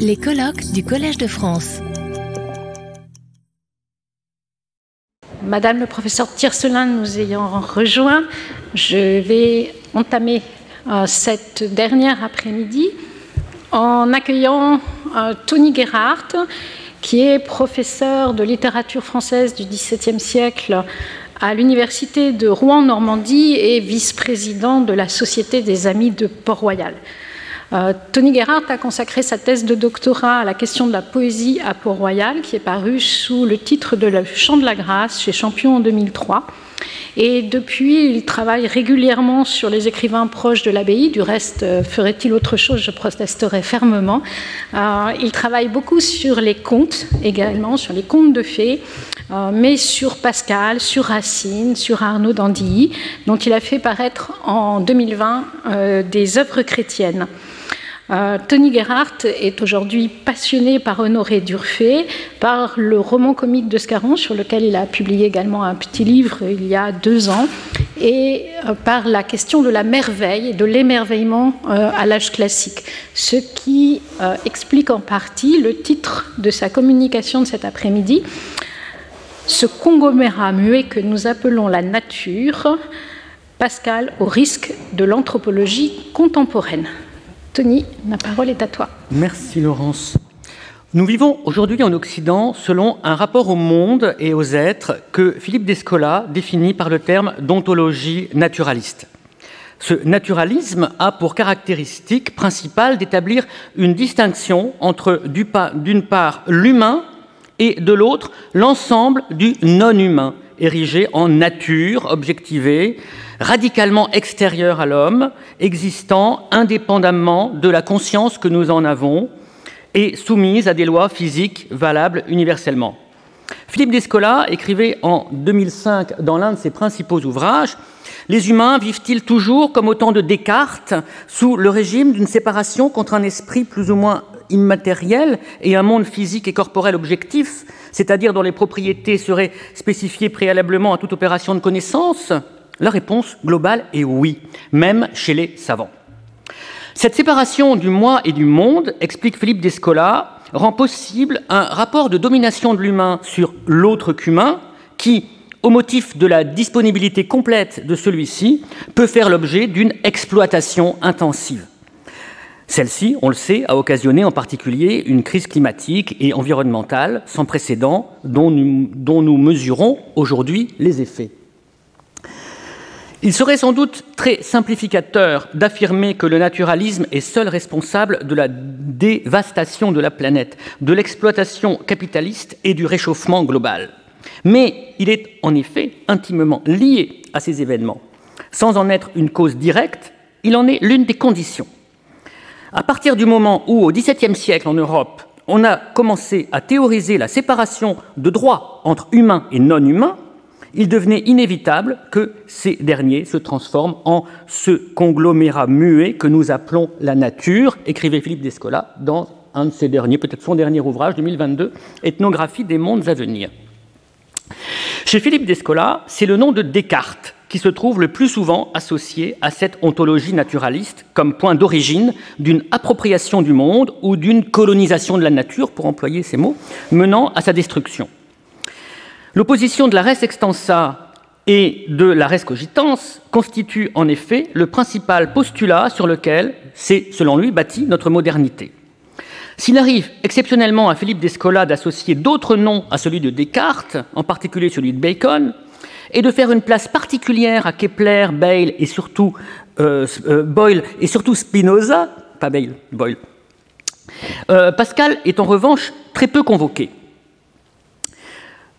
Les colloques du Collège de France. Madame le professeur Tiercelin nous ayant rejoint, je vais entamer euh, cette dernière après-midi en accueillant euh, Tony Gerhardt, qui est professeur de littérature française du XVIIe siècle à l'université de Rouen-Normandie et vice-président de la Société des Amis de Port-Royal. Euh, Tony Gerhardt a consacré sa thèse de doctorat à la question de la poésie à Port-Royal, qui est parue sous le titre de Le Chant de la Grâce chez Champion en 2003. Et depuis, il travaille régulièrement sur les écrivains proches de l'abbaye. Du reste, euh, ferait-il autre chose? Je protesterais fermement. Euh, il travaille beaucoup sur les contes également, sur les contes de fées, mais sur Pascal, sur Racine, sur Arnaud d'Andilly, dont il a fait paraître en 2020 des œuvres chrétiennes. Euh, Tony Gerhardt est aujourd'hui passionné par Honoré Durfé, par le roman comique de Scarron, sur lequel il a publié également un petit livre il y a deux ans, et euh, par la question de la merveille et de l'émerveillement euh, à l'âge classique, ce qui explique en partie le titre de sa communication de cet après-midi, ce conglomérat muet que nous appelons la nature, Pascal au risque de l'anthropologie contemporaine. Tony, la parole est à toi. Merci Laurence. Nous vivons aujourd'hui en Occident selon un rapport au monde et aux êtres que Philippe Descola définit par le terme d'ontologie naturaliste. Ce naturalisme a pour caractéristique principale d'établir une distinction entre d'une part l'humain et de l'autre l'ensemble du non-humain, érigé en nature objectivée, radicalement extérieure à l'homme, existant indépendamment de la conscience que nous en avons et soumise à des lois physiques valables universellement. Philippe Descola écrivait en 2005 dans l'un de ses principaux ouvrages Les humains vivent-ils toujours comme autant de Descartes sous le régime d'une séparation contre un esprit plus ou moins immatériel et un monde physique et corporel objectif, c'est-à-dire dont les propriétés seraient spécifiées préalablement à toute opération de connaissance la réponse globale est oui, même chez les savants. Cette séparation du moi et du monde, explique Philippe Descola, rend possible un rapport de domination de l'humain sur l'autre qu'humain qui, au motif de la disponibilité complète de celui-ci, peut faire l'objet d'une exploitation intensive. Celle-ci, on le sait, a occasionné en particulier une crise climatique et environnementale sans précédent dont nous, dont nous mesurons aujourd'hui les effets. Il serait sans doute très simplificateur d'affirmer que le naturalisme est seul responsable de la dévastation de la planète, de l'exploitation capitaliste et du réchauffement global. Mais il est en effet intimement lié à ces événements. Sans en être une cause directe, il en est l'une des conditions. À partir du moment où, au XVIIe siècle en Europe, on a commencé à théoriser la séparation de droits entre humains et non humains, il devenait inévitable que ces derniers se transforment en ce conglomérat muet que nous appelons la nature, écrivait Philippe Descola dans un de ses derniers, peut-être son dernier ouvrage, 2022, Ethnographie des mondes à venir. Chez Philippe Descola, c'est le nom de Descartes qui se trouve le plus souvent associé à cette ontologie naturaliste comme point d'origine d'une appropriation du monde ou d'une colonisation de la nature, pour employer ces mots, menant à sa destruction. L'opposition de la res extensa et de la res cogitans constitue en effet le principal postulat sur lequel s'est, selon lui, bâtie notre modernité. S'il arrive exceptionnellement à Philippe Descola d'associer d'autres noms à celui de Descartes, en particulier celui de Bacon, et de faire une place particulière à Kepler, Bayle et surtout euh, euh, Boyle et surtout Spinoza, pas Bayle, Boyle, euh, Pascal est en revanche très peu convoqué.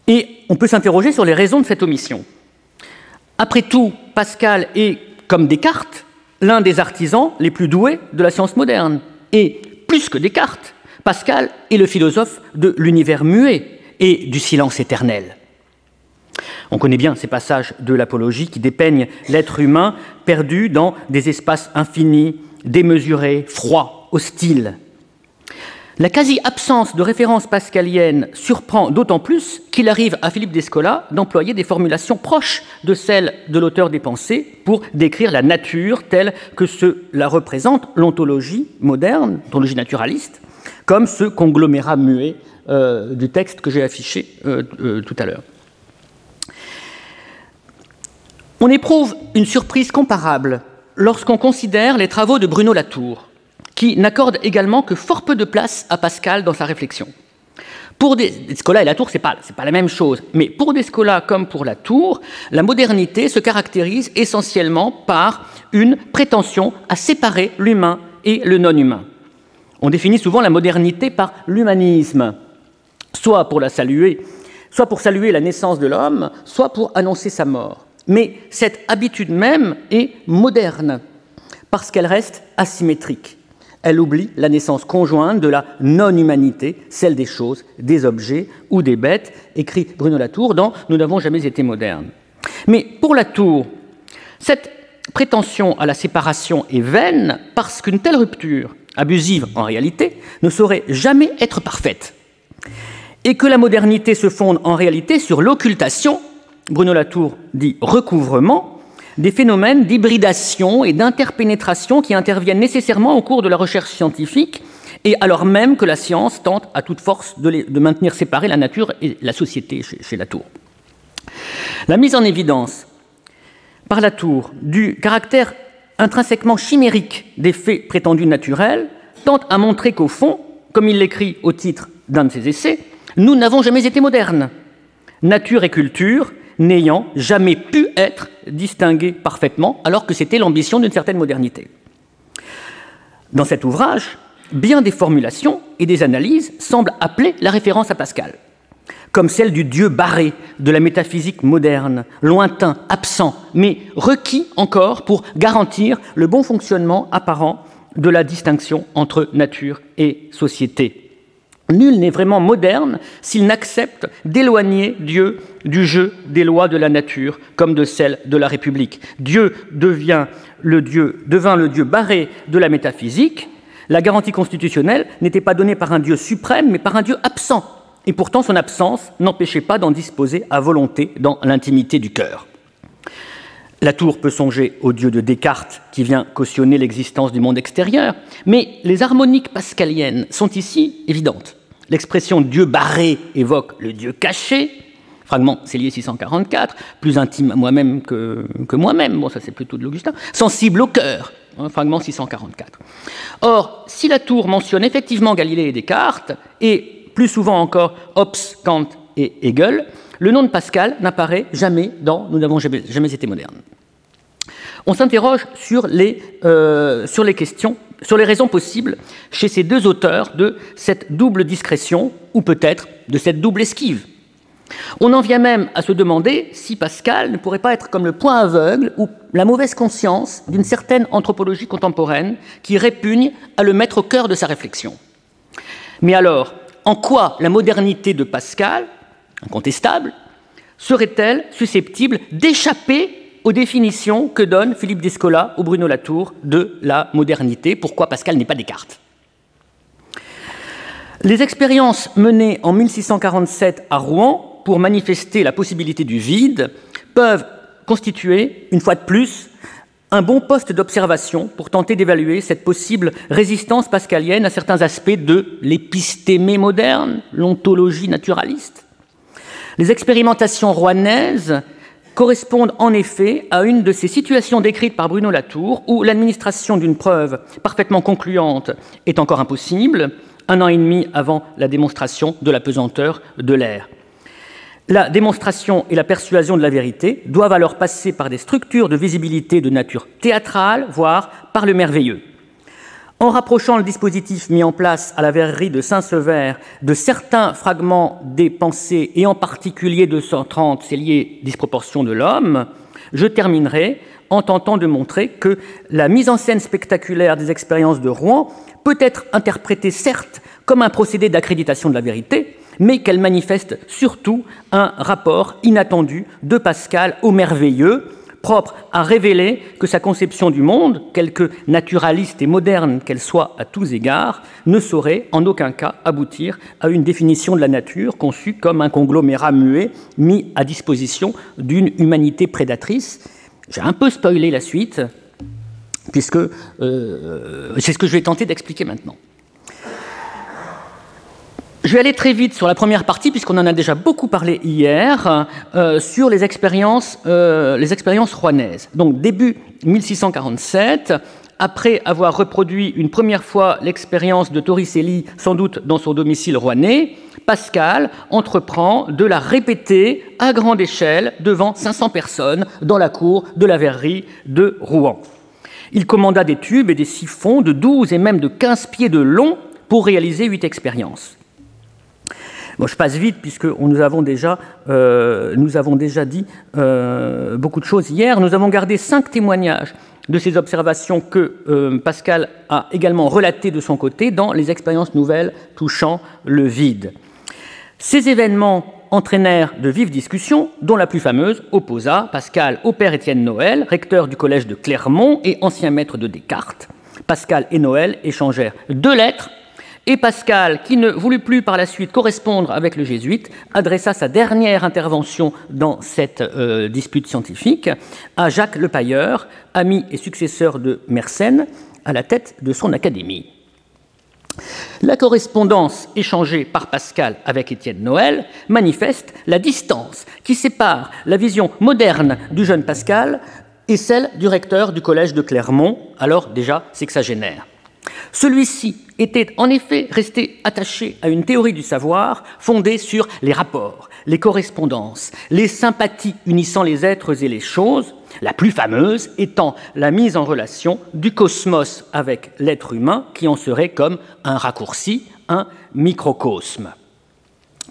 Et on peut s'interroger sur les raisons de cette omission. Après tout, Pascal est, comme Descartes, l'un des artisans les plus doués de la science moderne. Et plus que Descartes, Pascal est le philosophe de l'univers muet et du silence éternel. On connaît bien ces passages de l'Apologie qui dépeignent l'être humain perdu dans des espaces infinis, démesurés, froids, hostiles. La quasi-absence de références pascaliennes surprend d'autant plus qu'il arrive à Philippe Descola d'employer des formulations proches de celles de l'auteur des pensées pour décrire la nature telle que se la représente l'ontologie moderne, l'ontologie naturaliste, comme ce conglomérat muet euh, du texte que j'ai affiché euh, euh, tout à l'heure. On éprouve une surprise comparable lorsqu'on considère les travaux de Bruno Latour, qui n'accorde également que fort peu de place à Pascal dans sa réflexion. Pour Descola et Latour, ce n'est pas, pas la même chose, mais pour Descola comme pour Latour, la modernité se caractérise essentiellement par une prétention à séparer l'humain et le non-humain. On définit souvent la modernité par l'humanisme, soit pour la saluer, soit pour saluer la naissance de l'homme, soit pour annoncer sa mort. Mais cette habitude même est moderne, parce qu'elle reste asymétrique. Elle oublie la naissance conjointe de la non-humanité, celle des choses, des objets ou des bêtes, écrit Bruno Latour dans Nous n'avons jamais été modernes. Mais pour Latour, cette prétention à la séparation est vaine parce qu'une telle rupture, abusive en réalité, ne saurait jamais être parfaite. Et que la modernité se fonde en réalité sur l'occultation, Bruno Latour dit recouvrement, des phénomènes d'hybridation et d'interpénétration qui interviennent nécessairement au cours de la recherche scientifique, et alors même que la science tente à toute force de, maintenir séparées la nature et la société chez, chez Latour. La mise en évidence par Latour du caractère intrinsèquement chimérique des faits prétendus naturels tente à montrer qu'au fond, comme il l'écrit au titre d'un de ses essais, nous n'avons jamais été modernes. Nature et culture n'ayant jamais pu être distinguées parfaitement, alors que c'était l'ambition d'une certaine modernité. Dans cet ouvrage, bien des formulations et des analyses semblent appeler la référence à Pascal comme celle du Dieu barré de la métaphysique moderne, lointain, absent, mais requis encore pour garantir le bon fonctionnement apparent de la distinction entre nature et société. Nul n'est vraiment moderne s'il n'accepte d'éloigner Dieu du jeu des lois de la nature comme de celles de la République. Dieu Dieu, devint le Dieu barré de la métaphysique. La garantie constitutionnelle n'était pas donnée par un Dieu suprême, mais par un Dieu absent, et pourtant son absence n'empêchait pas d'en disposer à volonté dans l'intimité du cœur. La tour peut songer au dieu de Descartes qui vient cautionner l'existence du monde extérieur, mais les harmoniques pascaliennes sont ici évidentes. L'expression Dieu barré évoque le Dieu caché, fragment lié 644, plus intime à moi-même que, moi-même, bon ça c'est plutôt de l'Augustin, sensible au cœur, hein, fragment 644. Or, si la tour mentionne effectivement Galilée et Descartes, et plus souvent encore Hobbes, Kant et Hegel, le nom de Pascal n'apparaît jamais dans Nous n'avons jamais, été modernes. On s'interroge sur, euh, sur les questions, sur les raisons possibles chez ces deux auteurs de cette double discrétion, ou peut-être de cette double esquive. On en vient même à se demander si Pascal ne pourrait pas être comme le point aveugle ou la mauvaise conscience d'une certaine anthropologie contemporaine qui répugne à le mettre au cœur de sa réflexion. Mais alors, en quoi la modernité de Pascal, incontestable, serait-elle susceptible d'échapper aux définitions que donne Philippe Descola ou Bruno Latour de la modernité Pourquoi Pascal n'est pas Descartes? Les expériences menées en 1647 à Rouen pour manifester la possibilité du vide peuvent constituer, une fois de plus, un bon poste d'observation pour tenter d'évaluer cette possible résistance pascalienne à certains aspects de l'épistémé moderne, l'ontologie naturaliste. Les expérimentations rouennaises correspondent en effet à une de ces situations décrites par Bruno Latour où l'administration d'une preuve parfaitement concluante est encore impossible, un an et demi avant la démonstration de la pesanteur de l'air. La démonstration et la persuasion de la vérité doivent alors passer par des structures de visibilité de nature théâtrale, voire par le merveilleux. En rapprochant le dispositif mis en place à la verrerie de Saint-Sever de certains fragments des pensées, et en particulier de 130 c'est lié disproportion de l'homme, je terminerai en tentant de montrer que la mise en scène spectaculaire des expériences de Rouen peut être interprétée certes comme un procédé d'accréditation de la vérité, mais qu'elle manifeste surtout un rapport inattendu de Pascal au merveilleux, propre à révéler que sa conception du monde, quelque naturaliste et moderne qu'elle soit à tous égards, ne saurait en aucun cas aboutir à une définition de la nature conçue comme un conglomérat muet mis à disposition d'une humanité prédatrice. J'ai un peu spoilé la suite, puisque euh, c'est ce que je vais tenter d'expliquer maintenant. Je vais aller très vite sur la première partie, puisqu'on en a déjà beaucoup parlé hier, euh, sur les expériences, euh, les expériences rouennaises. Donc, début 1647, après avoir reproduit une première fois l'expérience de Torricelli, sans doute dans son domicile rouennais, Pascal entreprend de la répéter à grande échelle devant 500 personnes dans la cour de la verrerie de Rouen. Il commanda des tubes et des siphons de 12 et même de 15 pieds de long pour réaliser huit expériences. Je passe vite puisque nous avons déjà, euh, nous avons déjà dit euh, beaucoup de choses hier. Nous avons gardé cinq témoignages de ces observations que euh, Pascal a également relatées de son côté dans les expériences nouvelles touchant le vide. Ces événements entraînèrent de vives discussions, dont la plus fameuse opposa Pascal au père Étienne Noël, recteur du collège de Clermont et ancien maître de Descartes. Pascal et Noël échangèrent deux lettres et Pascal, qui ne voulut plus par la suite correspondre avec le jésuite, adressa sa dernière intervention dans cette euh, dispute scientifique à Jacques Le Pailleur, ami et successeur de Mersenne, à la tête de son académie. La correspondance échangée par Pascal avec Étienne Noël manifeste la distance qui sépare la vision moderne du jeune Pascal et celle du recteur du collège de Clermont, alors déjà sexagénaire. Celui-ci était en effet resté attaché à une théorie du savoir fondée sur les rapports, les correspondances, les sympathies unissant les êtres et les choses, la plus fameuse étant la mise en relation du cosmos avec l'être humain qui en serait comme un raccourci, un microcosme.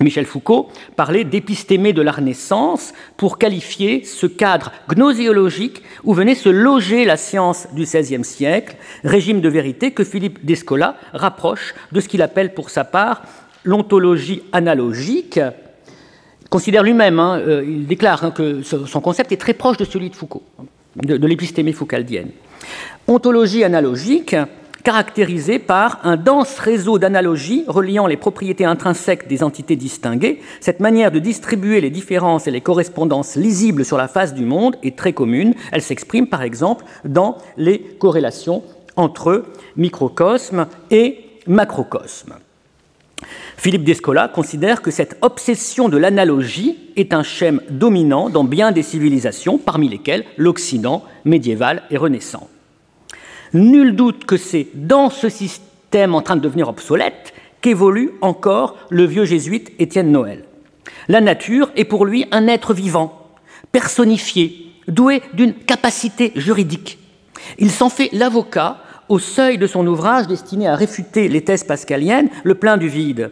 Michel Foucault parlait d'épistémé de la Renaissance pour qualifier ce cadre gnoséologique où venait se loger la science du XVIe siècle, régime de vérité que Philippe Descola rapproche de ce qu'il appelle pour sa part l'ontologie analogique. Il considère lui-même, hein, euh, il déclare hein, que son concept est très proche de celui de Foucault, de, de l'épistémé foucaldienne. Ontologie analogique, caractérisé par un dense réseau d'analogies reliant les propriétés intrinsèques des entités distinguées. Cette manière de distribuer les différences et les correspondances lisibles sur la face du monde est très commune. Elle s'exprime par exemple dans les corrélations entre microcosme et macrocosme. Philippe Descola considère que cette obsession de l'analogie est un schème dominant dans bien des civilisations, parmi lesquelles l'Occident médiéval et renaissant. Nul doute que c'est dans ce système en train de devenir obsolète qu'évolue encore le vieux jésuite Étienne Noël. La nature est pour lui un être vivant, personnifié, doué d'une capacité juridique. Il s'en fait l'avocat au seuil de son ouvrage destiné à réfuter les thèses pascaliennes, Le plein du vide.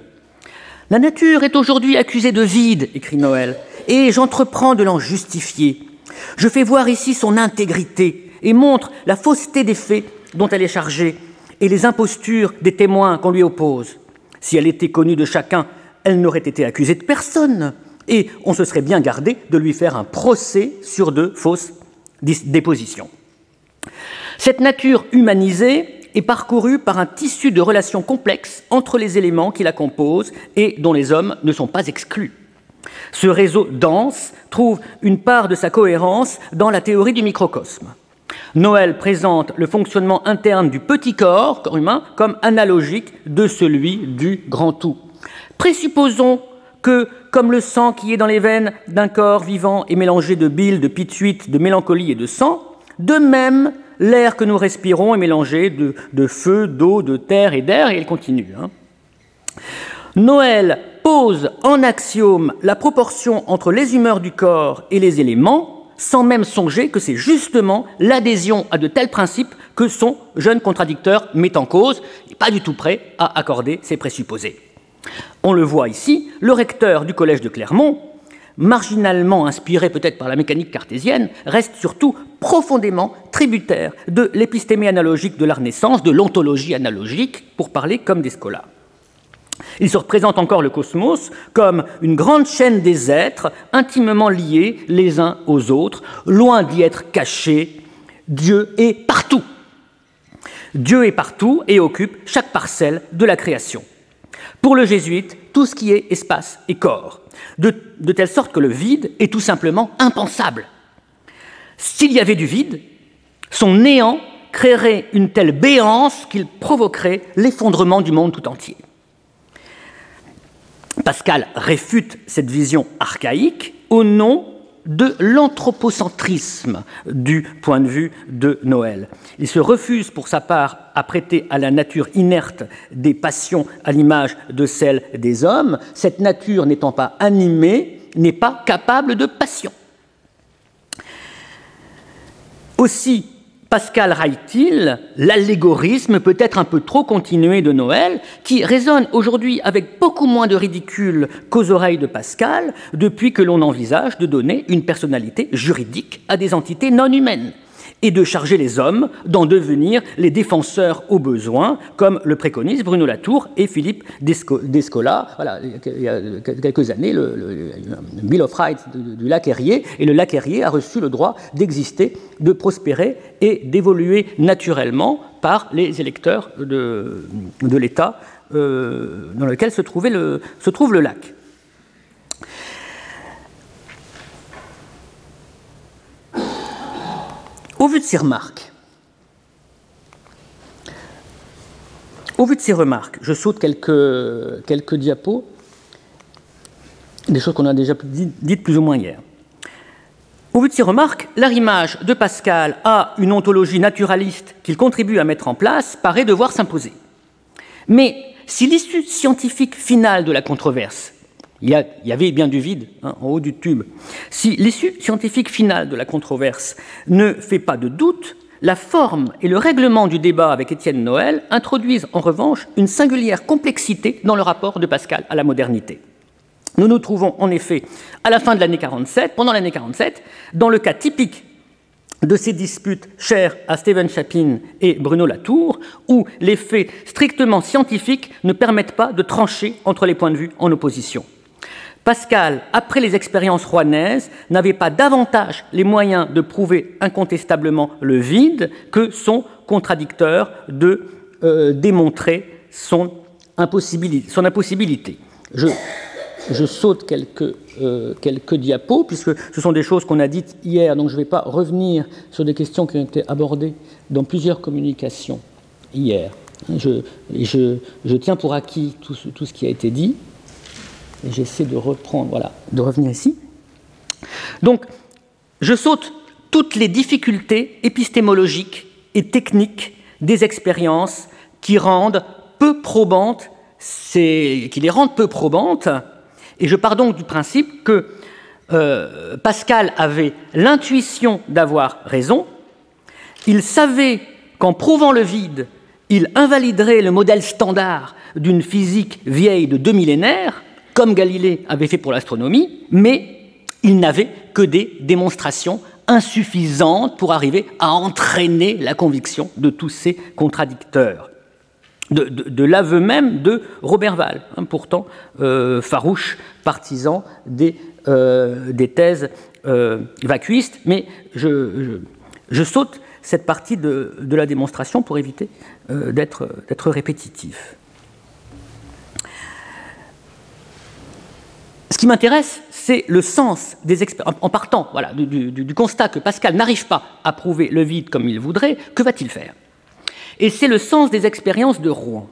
La nature est aujourd'hui accusée de vide, écrit Noël, et j'entreprends de l'en justifier. Je fais voir ici son intégrité, et montre la fausseté des faits dont elle est chargée et les impostures des témoins qu'on lui oppose. Si elle était connue de chacun, elle n'aurait été accusée de personne, et on se serait bien gardé de lui faire un procès sur de fausses dépositions. Cette nature humanisée est parcourue par un tissu de relations complexes entre les éléments qui la composent et dont les hommes ne sont pas exclus. Ce réseau dense trouve une part de sa cohérence dans la théorie du microcosme. Noël présente le fonctionnement interne du petit corps, corps humain, comme analogique de celui du grand tout. Présupposons que, comme le sang qui est dans les veines d'un corps vivant est mélangé de bile, de pituite, de mélancolie et de sang, de même, l'air que nous respirons est mélangé de, feu, d'eau, de terre et d'air, et elle continue. Hein. Noël pose en axiome la proportion entre les humeurs du corps et les éléments, sans même songer que c'est justement l'adhésion à de tels principes que son jeune contradicteur met en cause, et pas du tout prêt à accorder ses présupposés. On le voit ici, le recteur du collège de Clermont, marginalement inspiré peut-être par la mécanique cartésienne, reste surtout profondément tributaire de l'épistémie analogique de la Renaissance, de l'ontologie analogique, pour parler comme des scolas. Il se représente encore le cosmos comme une grande chaîne des êtres intimement liés les uns aux autres, loin d'y être cachés. Dieu est partout. Dieu est partout et occupe chaque parcelle de la création. Pour le jésuite, tout ce qui est espace est corps, de, de telle sorte que le vide est tout simplement impensable. S'il y avait du vide, son néant créerait une telle béance qu'il provoquerait l'effondrement du monde tout entier. Pascal réfute cette vision archaïque au nom de l'anthropocentrisme du point de vue de Noël. Il se refuse pour sa part à prêter à la nature inerte des passions à l'image de celle des hommes, cette nature n'étant pas animée, n'est pas capable de passion. Aussi, Pascal raille l'allégorisme peut-être un peu trop continué de Noël, qui résonne aujourd'hui avec beaucoup moins de ridicule qu'aux oreilles de Pascal, depuis que l'on envisage de donner une personnalité juridique à des entités non humaines et de charger les hommes d'en devenir les défenseurs au besoin, comme le préconisent Bruno Latour et Philippe Descola. Il y a quelques années, le, Bill of Rights du lac Erie, et le lac Erie a reçu le droit d'exister, de prospérer et d'évoluer naturellement par les électeurs de, l'État euh, dans lequel se trouve le lac. Au vu de ces remarques, je saute quelques, quelques diapos, des choses qu'on a déjà dites plus ou moins hier. Au vu de ces remarques, l'arrimage de Pascal à une ontologie naturaliste qu'il contribue à mettre en place paraît devoir s'imposer. Mais si l'issue scientifique finale de la controverse il y, avait bien du vide hein, en haut du tube. Si l'issue scientifique finale de la controverse ne fait pas de doute, la forme et le règlement du débat avec Étienne Noël introduisent en revanche une singulière complexité dans le rapport de Pascal à la modernité. Nous nous trouvons en effet à la fin de l'année 47, pendant l'année 47, dans le cas typique de ces disputes chères à Stephen Chapin et Bruno Latour, où les faits strictement scientifiques ne permettent pas de trancher entre les points de vue en opposition. Pascal, après les expériences rouennaises, n'avait pas davantage les moyens de prouver incontestablement le vide que son contradicteur de euh, démontrer son impossibilité. Je, saute quelques, euh, quelques diapos, puisque ce sont des choses qu'on a dites hier, donc je ne vais pas revenir sur des questions qui ont été abordées dans plusieurs communications hier. Je, tiens pour acquis tout ce qui a été dit j'essaie de reprendre, voilà, de revenir ici. Donc, je saute toutes les difficultés épistémologiques et techniques des expériences qui rendent peu probantes, qui les rendent peu probantes, et je pars donc du principe que euh, Pascal avait l'intuition d'avoir raison, il savait qu'en prouvant le vide, il invaliderait le modèle standard d'une physique vieille de deux millénaires, comme Galilée avait fait pour l'astronomie, mais il n'avait que des démonstrations insuffisantes pour arriver à entraîner la conviction de tous ces contradicteurs. De, l'aveu même de Robert Val, hein, pourtant euh, farouche partisan des, euh, thèses euh, vacuistes, mais je, saute cette partie de, la démonstration pour éviter d'être répétitif. Ce qui m'intéresse, c'est le sens des expériences. En partant voilà, du, constat que Pascal n'arrive pas à prouver le vide comme il voudrait, que va-t-il faire? Et c'est le sens des expériences de Rouen.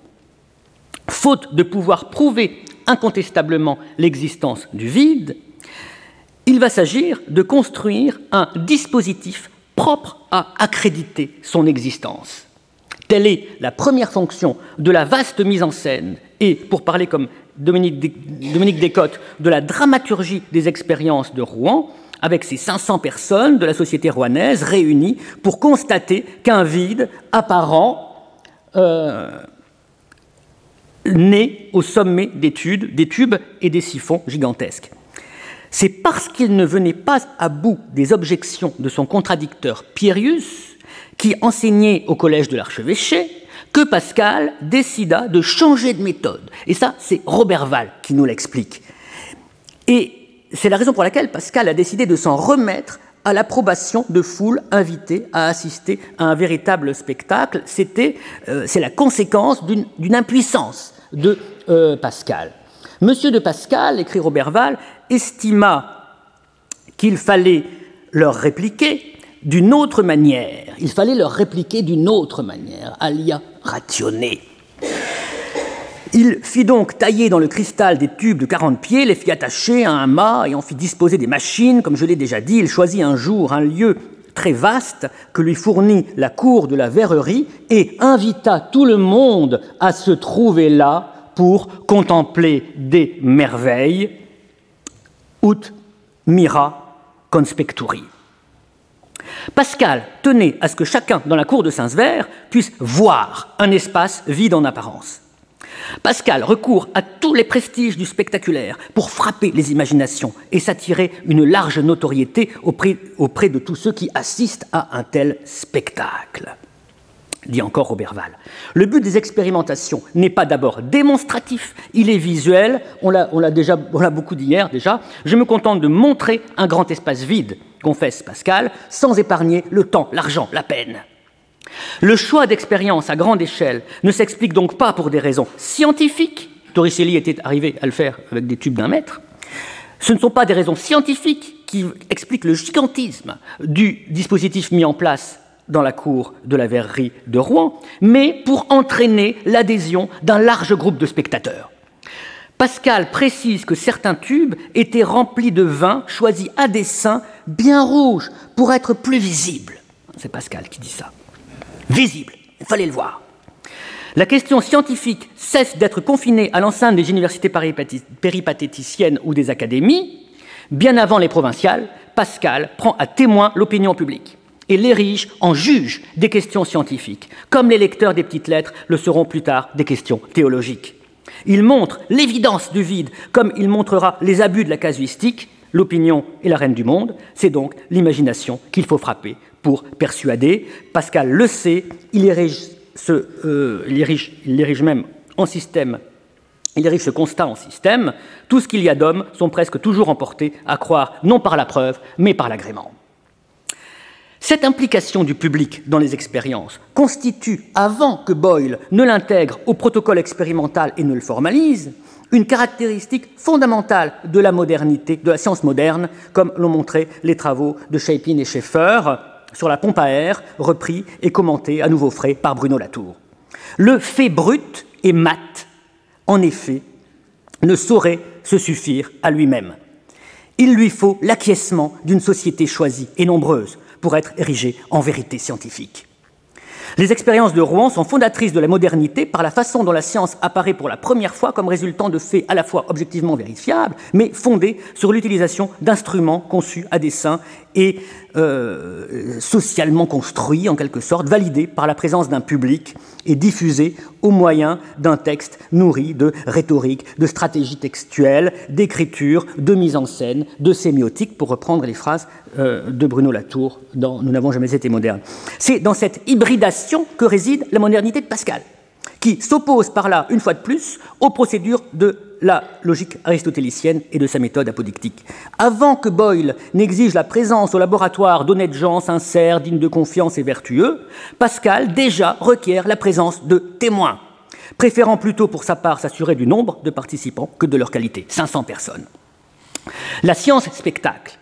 Faute de pouvoir prouver incontestablement l'existence du vide, il va s'agir de construire un dispositif propre à accréditer son existence. Telle est la première fonction de la vaste mise en scène et, pour parler comme Dominique, Descottes de la dramaturgie des expériences de Rouen, avec ces 500 personnes de la société rouennaise réunies pour constater qu'un vide apparent euh, naît au sommet des tubes, des tubes et des siphons gigantesques. C'est parce qu'il ne venait pas à bout des objections de son contradicteur Pierius, qui enseignait au collège de l'archevêché, que Pascal décida de changer de méthode. Et ça, c'est Robert Val qui nous l'explique. Et c'est la raison pour laquelle Pascal a décidé de s'en remettre à l'approbation de foules invitées à assister à un véritable spectacle. C'était, euh, c'est la conséquence d'une impuissance de euh, Pascal. Monsieur de Pascal, écrit Robert Val, estima qu'il fallait leur répliquer d'une autre manière. Il fallait leur répliquer d'une autre manière, alia rationner. Il fit donc tailler dans le cristal des tubes de 40 pieds, les fit attacher à un mât et en fit disposer des machines. Comme je l'ai déjà dit, il choisit un jour un lieu très vaste que lui fournit la cour de la verrerie et invita tout le monde à se trouver là pour contempler des merveilles. Ut mira conspecturi. Pascal tenait à ce que chacun dans la cour de Saint-Sever puisse voir un espace vide en apparence. Pascal recourt à tous les prestiges du spectaculaire pour frapper les imaginations et s'attirer une large notoriété auprès, auprès, de tous ceux qui assistent à un tel spectacle. Dit encore Roberval. Le but des expérimentations n'est pas d'abord démonstratif, il est visuel. On l'a déjà, on beaucoup dit hier déjà. Je me contente de montrer un grand espace vide, confesse Pascal, sans épargner le temps, l'argent, la peine. Le choix d'expérience à grande échelle ne s'explique donc pas pour des raisons scientifiques. Torricelli était arrivé à le faire avec des tubes d'un mètre. Ce ne sont pas des raisons scientifiques qui expliquent le gigantisme du dispositif mis en place dans la cour de la verrerie de Rouen, mais pour entraîner l'adhésion d'un large groupe de spectateurs. Pascal précise que certains tubes étaient remplis de vin choisi à dessein bien rouge pour être plus visibles. C'est Pascal qui dit ça visible. Il fallait le voir. La question scientifique cesse d'être confinée à l'enceinte des universités péripatéticiennes ou des académies. Bien avant les provinciales, Pascal prend à témoin l'opinion publique et l'érige en juge des questions scientifiques, comme les lecteurs des petites lettres le seront plus tard des questions théologiques. Il montre l'évidence du vide, comme il montrera les abus de la casuistique. L'opinion est la reine du monde, c'est donc l'imagination qu'il faut frapper pour persuader. Pascal le sait, il érige, ce, euh, même en système il érige ce constat en système. Tout ce qu'il y a d'hommes sont presque toujours emportés à croire non par la preuve, mais par l'agrément. Cette implication du public dans les expériences constitue, avant que Boyle ne l'intègre au protocole expérimental et ne le formalise, une caractéristique fondamentale de la modernité, de la science moderne, comme l'ont montré les travaux de Shapin et Schaeffer, sur la pompe à air, repris et commenté à nouveau frais par Bruno Latour. Le fait brut et mat, en effet, ne saurait se suffire à lui-même. Il lui faut l'acquiescement d'une société choisie et nombreuse pour être érigée en vérité scientifique. Les expériences de Rouen sont fondatrices de la modernité par la façon dont la science apparaît pour la première fois comme résultant de faits à la fois objectivement vérifiables, mais fondés sur l'utilisation d'instruments conçus à dessein et euh, socialement construits, en quelque sorte, validés par la présence d'un public et diffusés au moyen d'un texte nourri de rhétorique, de stratégie textuelle, d'écriture, de mise en scène, de sémiotique, pour reprendre les phrases euh, de Bruno Latour dans Nous n'avons jamais été modernes. C'est dans cette hybridation que réside la modernité de Pascal qui s'oppose par là, une fois de plus, aux procédures de la logique aristotélicienne et de sa méthode apodictique. Avant que Boyle n'exige la présence au laboratoire d'honnêtes gens sincères, dignes de confiance et vertueux, Pascal déjà requiert la présence de témoins, préférant plutôt pour sa part s'assurer du nombre de participants que de leur qualité, 500 personnes. La science spectacle,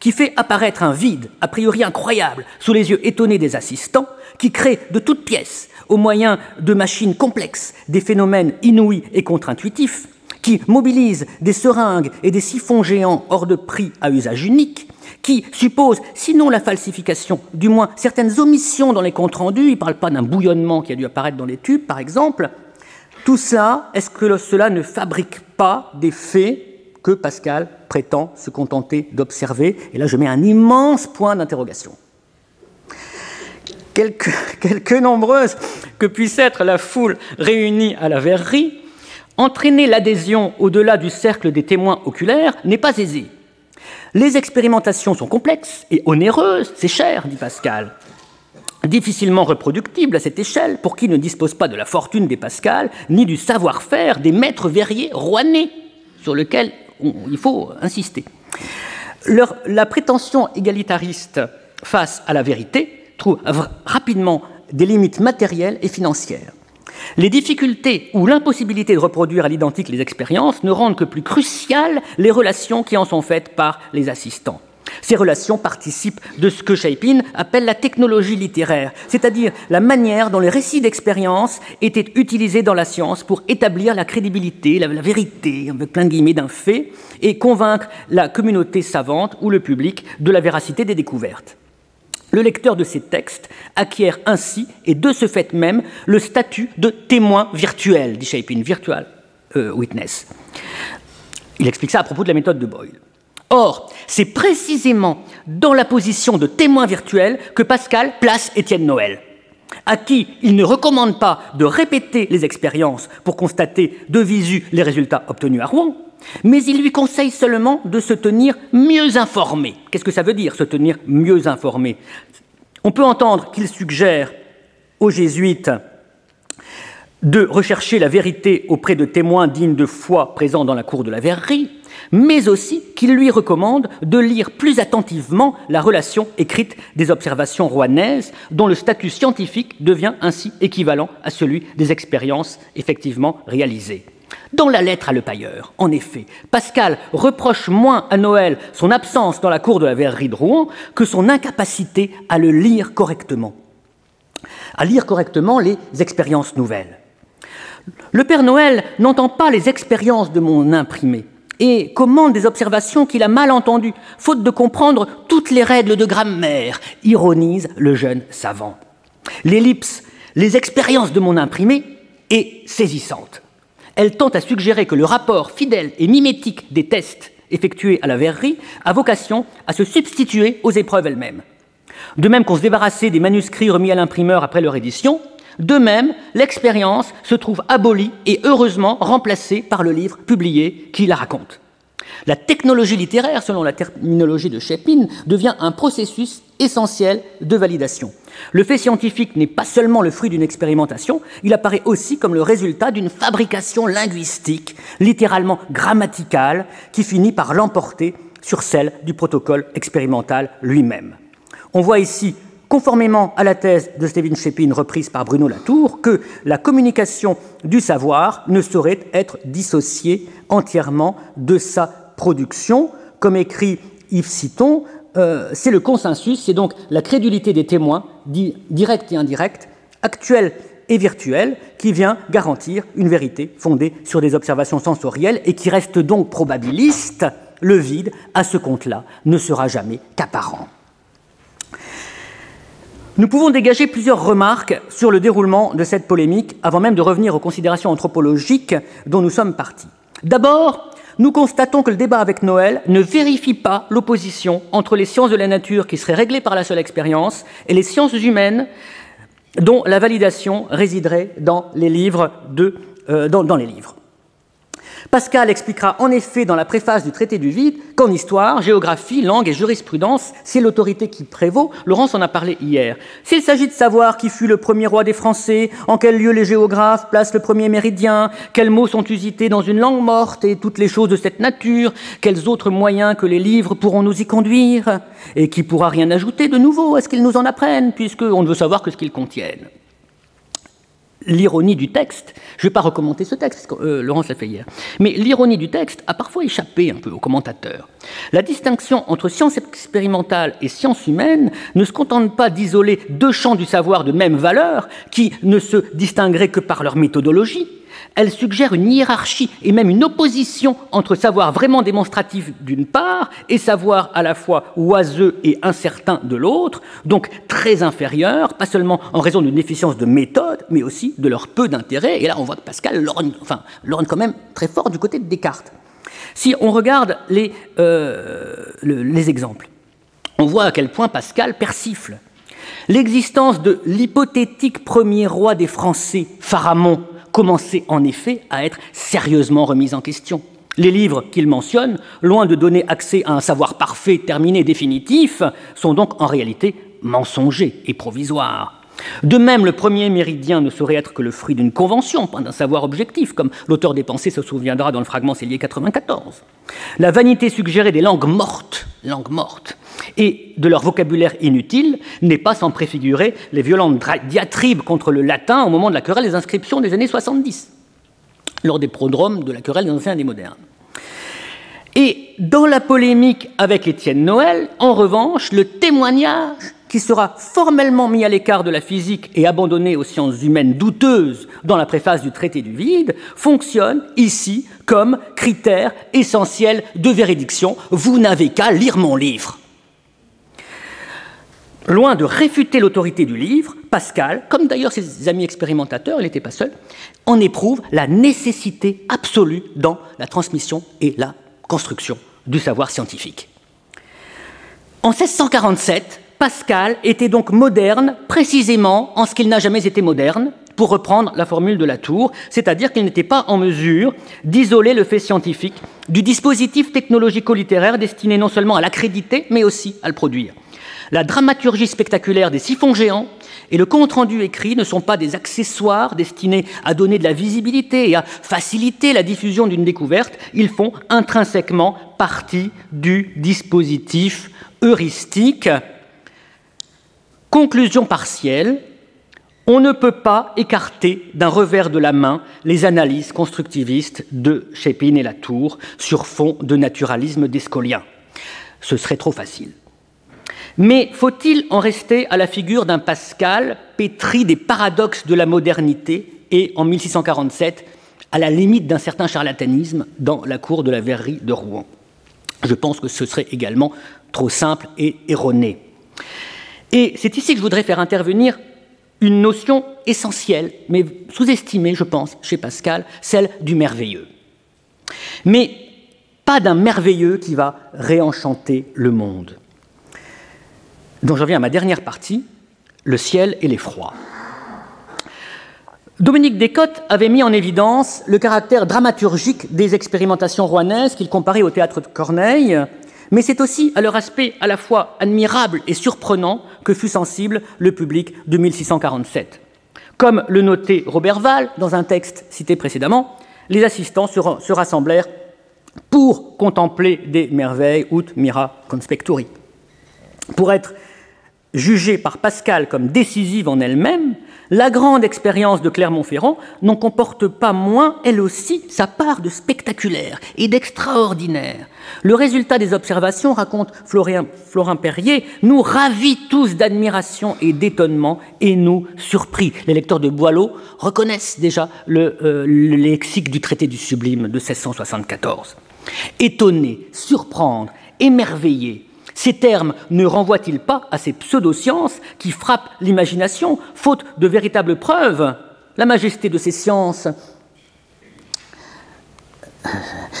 qui fait apparaître un vide a priori incroyable sous les yeux étonnés des assistants, qui crée de toutes pièces au moyen de machines complexes, des phénomènes inouïs et contre-intuitifs, qui mobilisent des seringues et des siphons géants hors de prix à usage unique, qui suppose, sinon la falsification, du moins certaines omissions dans les comptes rendus, il ne parle pas d'un bouillonnement qui a dû apparaître dans les tubes, par exemple, tout ça, est-ce que cela ne fabrique pas des faits que Pascal prétend se contenter d'observer? Et là, je mets un immense point d'interrogation. Quelque, nombreuse que puisse être la foule réunie à la verrerie, entraîner l'adhésion au-delà du cercle des témoins oculaires n'est pas aisé. Les expérimentations sont complexes et onéreuses, c'est cher, dit Pascal. Difficilement reproductibles à cette échelle pour qui ne dispose pas de la fortune des Pascal ni du savoir-faire des maîtres verriers rouennais, sur lequel il faut insister. la prétention égalitariste face à la vérité trouve rapidement des limites matérielles et financières. Les difficultés ou l'impossibilité de reproduire à l'identique les expériences ne rendent que plus cruciales les relations qui en sont faites par les assistants. Ces relations participent de ce que Shapin appelle la technologie littéraire, c'est-à-dire la manière dont les récits d'expérience étaient utilisés dans la science pour établir la crédibilité, la, vérité, avec plein de guillemets, d'un fait, et convaincre la communauté savante ou le public de la véracité des découvertes. Le lecteur de ces textes acquiert ainsi, et de ce fait même, le statut de témoin virtuel, dit Shapin, virtual euh, witness. Il explique ça à propos de la méthode de Boyle. Or, c'est précisément dans la position de témoin virtuel que Pascal place Étienne Noël, à qui il ne recommande pas de répéter les expériences pour constater de visu les résultats obtenus à Rouen, mais il lui conseille seulement de se tenir mieux informé. Qu'est-ce que ça veut dire, se tenir mieux informé? On peut entendre qu'il suggère aux jésuites de rechercher la vérité auprès de témoins dignes de foi présents dans la cour de la verrerie, mais aussi qu'il lui recommande de lire plus attentivement la relation écrite des observations rouennaises, dont le statut scientifique devient ainsi équivalent à celui des expériences effectivement réalisées. Dans la lettre à Le Pailleur, en effet, Pascal reproche moins à Noël son absence dans la cour de la verrerie de Rouen que son incapacité à le lire correctement, à lire correctement les expériences nouvelles. Le Père Noël n'entend pas les expériences de mon imprimé et commande des observations qu'il a mal entendues, faute de comprendre toutes les règles de grammaire, ironise le jeune savant. L'ellipse, les expériences de mon imprimé, est saisissante. Elle tente à suggérer que le rapport fidèle et mimétique des tests effectués à la verrerie a vocation à se substituer aux épreuves elles-mêmes. De même qu'on se débarrassait des manuscrits remis à l'imprimeur après leur édition, de même, l'expérience se trouve abolie et heureusement remplacée par le livre publié qui la raconte. La technologie littéraire, selon la terminologie de Shepin, devient un processus essentiel de validation. Le fait scientifique n'est pas seulement le fruit d'une expérimentation, il apparaît aussi comme le résultat d'une fabrication linguistique, littéralement grammaticale, qui finit par l'emporter sur celle du protocole expérimental lui-même. On voit ici conformément à la thèse de Stephen Shepin reprise par Bruno Latour, que la communication du savoir ne saurait être dissociée entièrement de sa production. Comme écrit Yves Citon, euh, c'est le consensus, c'est donc la crédulité des témoins, directs et indirects, actuels et virtuels, qui vient garantir une vérité fondée sur des observations sensorielles et qui reste donc probabiliste. Le vide, à ce compte-là, ne sera jamais qu'apparent. Nous pouvons dégager plusieurs remarques sur le déroulement de cette polémique avant même de revenir aux considérations anthropologiques dont nous sommes partis. D'abord, nous constatons que le débat avec Noël ne vérifie pas l'opposition entre les sciences de la nature qui seraient réglées par la seule expérience et les sciences humaines dont la validation résiderait dans les livres. De, euh, dans les livres. Pascal expliquera en effet dans la préface du traité du vide qu'en histoire, géographie, langue et jurisprudence, c'est l'autorité qui prévaut. Laurence en a parlé hier. S'il s'agit de savoir qui fut le premier roi des Français, en quel lieu les géographes placent le premier méridien, quels mots sont usités dans une langue morte et toutes les choses de cette nature, quels autres moyens que les livres pourront nous y conduire, et qui pourra rien ajouter de nouveau à ce qu'ils nous en apprennent, puisqu'on ne veut savoir que ce qu'ils contiennent l'ironie du texte, je ne vais pas recommander ce texte, euh, Laurence l'a fait hier, mais l'ironie du texte a parfois échappé un peu aux commentateurs. La distinction entre science expérimentale et science humaine ne se contente pas d'isoler deux champs du savoir de même valeur qui ne se distingueraient que par leur méthodologie, elle suggère une hiérarchie et même une opposition entre savoir vraiment démonstratif d'une part et savoir à la fois oiseux et incertain de l'autre, donc très inférieur, pas seulement en raison d'une déficience de méthode, mais aussi de leur peu d'intérêt. Et là, on voit que Pascal lorgne, enfin, quand même très fort du côté de Descartes. Si on regarde les, euh, les exemples, on voit à quel point Pascal persifle. L'existence de l'hypothétique premier roi des Français, Pharamond, commençait en effet à être sérieusement remise en question. Les livres qu'il mentionne, loin de donner accès à un savoir parfait, terminé, définitif, sont donc en réalité mensongers et provisoires. De même, le premier méridien ne saurait être que le fruit d'une convention, pas d'un savoir objectif, comme l'auteur des pensées se souviendra dans le fragment Célier 94. La vanité suggérée des langues mortes, langues mortes, et de leur vocabulaire inutile n'est pas sans préfigurer les violentes diatribes contre le latin au moment de la querelle des inscriptions des années 70, lors des prodromes de la querelle des anciens et des modernes. Et dans la polémique avec Étienne Noël, en revanche, le témoignage qui sera formellement mis à l'écart de la physique et abandonné aux sciences humaines douteuses dans la préface du traité du vide, fonctionne ici comme critère essentiel de véridiction. Vous n'avez qu'à lire mon livre. Loin de réfuter l'autorité du livre, Pascal, comme d'ailleurs ses amis expérimentateurs, il n'était pas seul, en éprouve la nécessité absolue dans la transmission et la construction du savoir scientifique. En 1647, Pascal était donc moderne précisément en ce qu'il n'a jamais été moderne, pour reprendre la formule de la Tour, c'est-à-dire qu'il n'était pas en mesure d'isoler le fait scientifique du dispositif technologico-littéraire destiné non seulement à l'accréditer, mais aussi à le produire. La dramaturgie spectaculaire des siphons géants et le compte-rendu écrit ne sont pas des accessoires destinés à donner de la visibilité et à faciliter la diffusion d'une découverte, ils font intrinsèquement partie du dispositif heuristique Conclusion partielle, on ne peut pas écarter d'un revers de la main les analyses constructivistes de Chépin et Latour sur fond de naturalisme descolien. Ce serait trop facile. Mais faut-il en rester à la figure d'un Pascal pétri des paradoxes de la modernité et, en 1647, à la limite d'un certain charlatanisme dans la cour de la verrerie de Rouen? Je pense que ce serait également trop simple et erroné. Et c'est ici que je voudrais faire intervenir une notion essentielle, mais sous-estimée, je pense, chez Pascal, celle du merveilleux. Mais pas d'un merveilleux qui va réenchanter le monde. Donc j'en viens à ma dernière partie, le ciel et l'effroi. Dominique Descottes avait mis en évidence le caractère dramaturgique des expérimentations rouennaises qu'il comparait au théâtre de Corneille, mais c'est aussi à leur aspect à la fois admirable et surprenant que fut sensible le public de 1647. Comme le notait Robert Val dans un texte cité précédemment, les assistants se rassemblèrent pour contempler des merveilles ut mira conspecturi. Pour être jugée par Pascal comme décisive en elle-même, la grande expérience de Clermont-Ferrand n'en comporte pas moins, elle aussi, sa part de spectaculaire et d'extraordinaire. Le résultat des observations, raconte Florin Perrier, nous ravit tous d'admiration et d'étonnement et nous surpris. Les lecteurs de Boileau reconnaissent déjà le, euh, le lexique du traité du sublime de 1674. Étonner, surprendre, émerveiller, ces termes ne renvoient-ils pas à ces pseudosciences qui frappent l'imagination, faute de véritables preuves? La majesté de ces sciences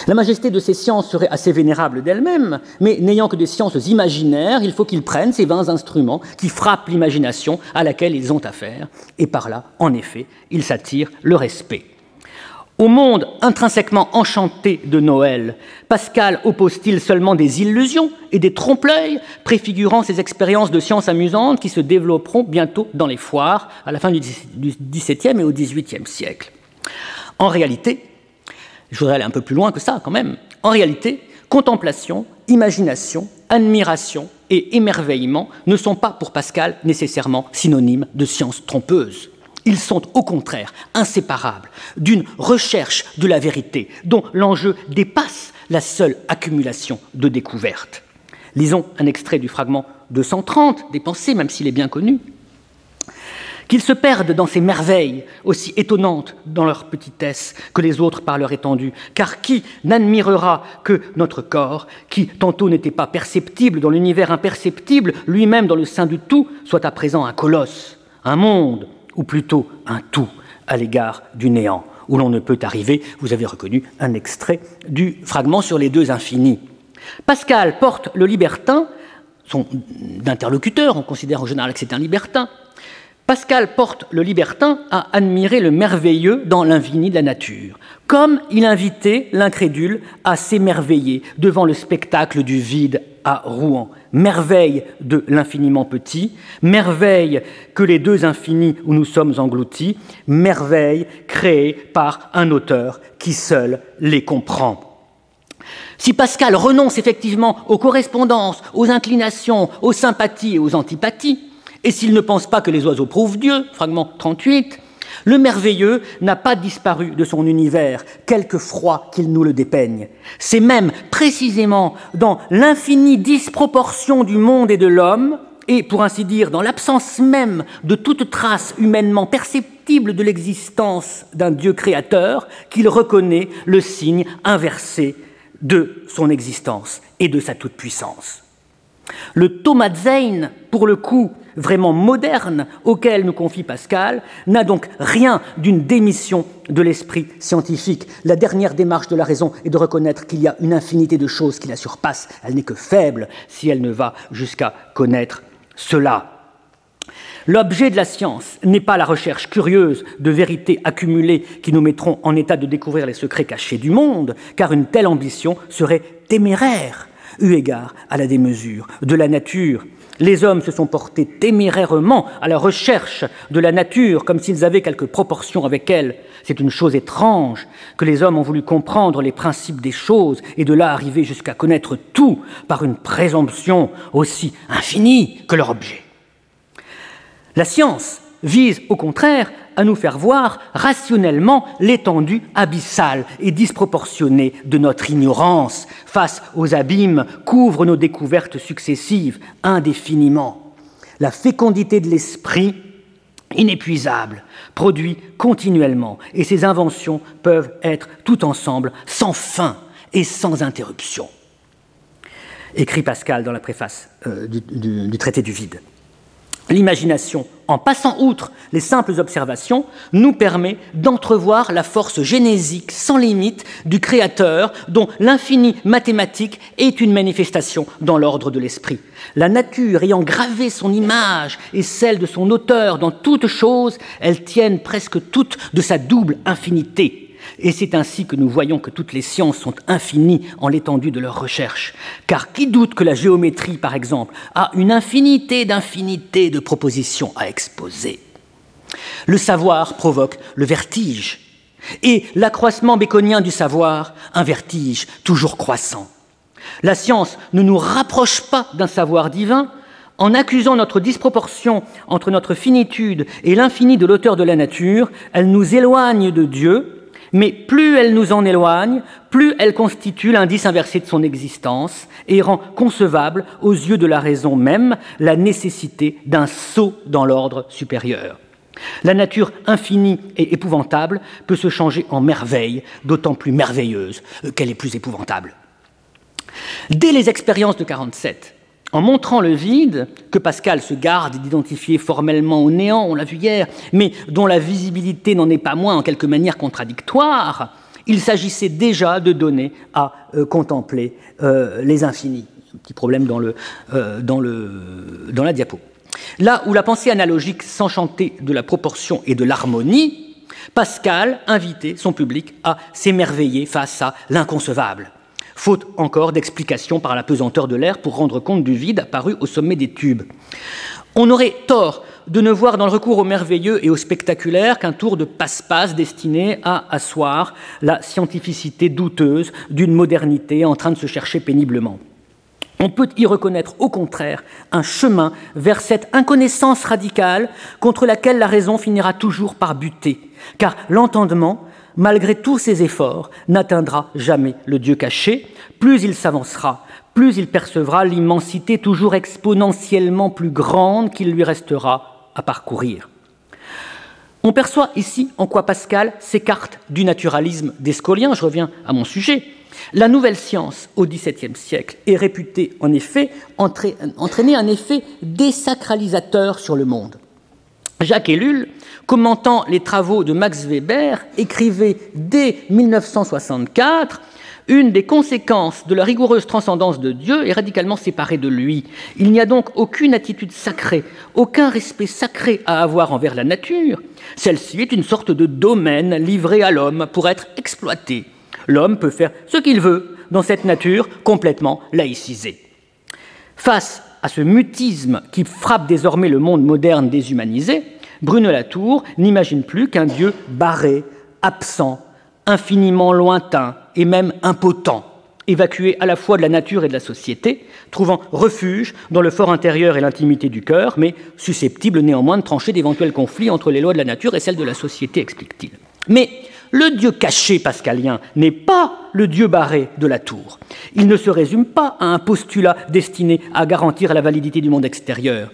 la majesté de ces sciences serait assez vénérable d'elle-même, mais n'ayant que des sciences imaginaires, il faut qu'ils prennent ces vains instruments qui frappent l'imagination à laquelle ils ont affaire, et par là, en effet, ils s'attirent le respect. Au monde intrinsèquement enchanté de Noël, Pascal oppose-t-il seulement des illusions et des trompe-l'œil, préfigurant ces expériences de sciences amusantes qui se développeront bientôt dans les foires à la fin du XVIIe et au XVIIIe siècle? En réalité, je voudrais aller un peu plus loin que ça quand même, en réalité, contemplation, imagination, admiration et émerveillement ne sont pas pour Pascal nécessairement synonymes de sciences trompeuses. Ils sont au contraire inséparables d'une recherche de la vérité dont l'enjeu dépasse la seule accumulation de découvertes. Lisons un extrait du fragment 230 des pensées, même s'il est bien connu. Qu'ils se perdent dans ces merveilles aussi étonnantes dans leur petitesse que les autres par leur étendue, car qui n'admirera que notre corps, qui tantôt n'était pas perceptible dans l'univers imperceptible, lui-même dans le sein du tout, soit à présent un colosse, un monde, ou plutôt un tout à l'égard du néant, où l'on ne peut arriver, vous avez reconnu un extrait du fragment sur les deux infinis. Pascal porte le libertin, son interlocuteur, on considère en général que c'est un libertin, Pascal porte le libertin à admirer le merveilleux dans l'infini de la nature, comme il invitait l'incrédule à s'émerveiller devant le spectacle du vide à Rouen. Merveille de l'infiniment petit, merveille que les deux infinis où nous sommes engloutis, merveille créée par un auteur qui seul les comprend. Si Pascal renonce effectivement aux correspondances, aux inclinations, aux sympathies et aux antipathies, et s'il ne pense pas que les oiseaux prouvent Dieu, fragment 38, Le merveilleux n'a pas disparu de son univers, quelque froid qu'il nous le dépeigne. C'est même précisément dans l'infinie disproportion du monde et de l'homme, et pour ainsi dire dans l'absence même de toute trace humainement perceptible de l'existence d'un Dieu créateur, qu'il reconnaît le signe inversé de son existence et de sa toute-puissance. Le Thomas Zane, pour le coup vraiment moderne auquel nous confie Pascal, n'a donc rien d'une démission de l'esprit scientifique. La dernière démarche de la raison est de reconnaître qu'il y a une infinité de choses qui la surpassent. Elle n'est que faible si elle ne va jusqu'à connaître cela. L'objet de la science n'est pas la recherche curieuse de vérités accumulées qui nous mettront en état de découvrir les secrets cachés du monde, car une telle ambition serait téméraire eu égard à la démesure de la nature. Les hommes se sont portés témérairement à la recherche de la nature, comme s'ils avaient quelque proportion avec elle. C'est une chose étrange que les hommes ont voulu comprendre les principes des choses et de là arriver jusqu'à connaître tout par une présomption aussi infinie que leur objet. La science vise au contraire à nous faire voir rationnellement l'étendue abyssale et disproportionnée de notre ignorance face aux abîmes qu'ouvrent nos découvertes successives indéfiniment. La fécondité de l'esprit, inépuisable, produit continuellement et ses inventions peuvent être tout ensemble sans fin et sans interruption. Écrit Pascal dans la préface euh, du, du traité du vide. L'imagination, en passant outre les simples observations, nous permet d'entrevoir la force génésique sans limite du Créateur, dont l'infini mathématique est une manifestation dans l'ordre de l'esprit. La nature ayant gravé son image et celle de son auteur dans toutes choses, elles tiennent presque toutes de sa double infinité. Et c'est ainsi que nous voyons que toutes les sciences sont infinies en l'étendue de leurs recherches. Car qui doute que la géométrie, par exemple, a une infinité d'infinités de propositions à exposer? Le savoir provoque le vertige. Et l'accroissement béconien du savoir, un vertige toujours croissant. La science ne nous rapproche pas d'un savoir divin, en accusant notre disproportion entre notre finitude et l'infini de l'auteur de la nature, elle nous éloigne de Dieu, mais plus elle nous en éloigne, plus elle constitue l'indice inversé de son existence et rend concevable aux yeux de la raison même la nécessité d'un saut dans l'ordre supérieur. La nature infinie et épouvantable peut se changer en merveille, d'autant plus merveilleuse qu'elle est plus épouvantable. Dès les expériences de 47, en montrant le vide, que Pascal se garde d'identifier formellement au néant, on l'a vu hier, mais dont la visibilité n'en est pas moins en quelque manière contradictoire, il s'agissait déjà de donner à euh, contempler euh, les infinis. Petit problème dans, le, euh, dans, le, dans la diapo. Là où la pensée analogique s'enchantait de la proportion et de l'harmonie, Pascal invitait son public à s'émerveiller face à l'inconcevable faute encore d'explication par la pesanteur de l'air pour rendre compte du vide apparu au sommet des tubes. On aurait tort de ne voir dans le recours au merveilleux et au spectaculaire qu'un tour de passe-passe destiné à asseoir la scientificité douteuse d'une modernité en train de se chercher péniblement. On peut y reconnaître au contraire un chemin vers cette inconnaissance radicale contre laquelle la raison finira toujours par buter, car l'entendement malgré tous ses efforts, n'atteindra jamais le Dieu caché. Plus il s'avancera, plus il percevra l'immensité toujours exponentiellement plus grande qu'il lui restera à parcourir. On perçoit ici en quoi Pascal s'écarte du naturalisme descolien. Je reviens à mon sujet. La nouvelle science au XVIIe siècle est réputée en effet entraîner un effet désacralisateur sur le monde. Jacques Ellul, commentant les travaux de Max Weber, écrivait dès 1964 une des conséquences de la rigoureuse transcendance de Dieu est radicalement séparée de lui. Il n'y a donc aucune attitude sacrée, aucun respect sacré à avoir envers la nature. Celle-ci est une sorte de domaine livré à l'homme pour être exploité. L'homme peut faire ce qu'il veut dans cette nature complètement laïcisée. Face à ce mutisme qui frappe désormais le monde moderne déshumanisé, Bruno Latour n'imagine plus qu'un Dieu barré, absent, infiniment lointain et même impotent. évacué à la fois de la nature et de la société, trouvant refuge dans le fort intérieur et l'intimité du cœur, mais susceptible néanmoins de trancher d'éventuels conflits entre les lois de la nature et celles de la société, explique-t-il. Mais le Dieu caché pascalien n'est pas le Dieu barré de la tour. Il ne se résume pas à un postulat destiné à garantir la validité du monde extérieur.